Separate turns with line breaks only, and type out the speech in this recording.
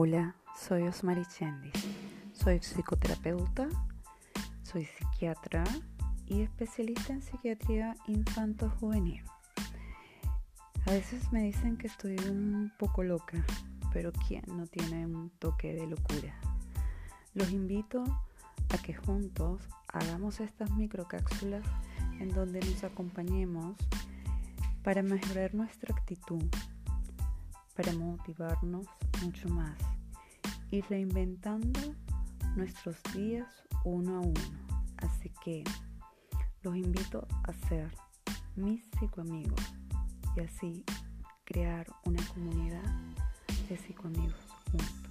Hola, soy Osmari Chendis. Soy psicoterapeuta, soy psiquiatra y especialista en psiquiatría infanto-juvenil. A veces me dicen que estoy un poco loca, pero ¿quién no tiene un toque de locura? Los invito a que juntos hagamos estas microcápsulas en donde nos acompañemos para mejorar nuestra actitud, para motivarnos mucho más y reinventando nuestros días uno a uno. Así que los invito a ser mis psicoamigos y así crear una comunidad de psicoamigos juntos.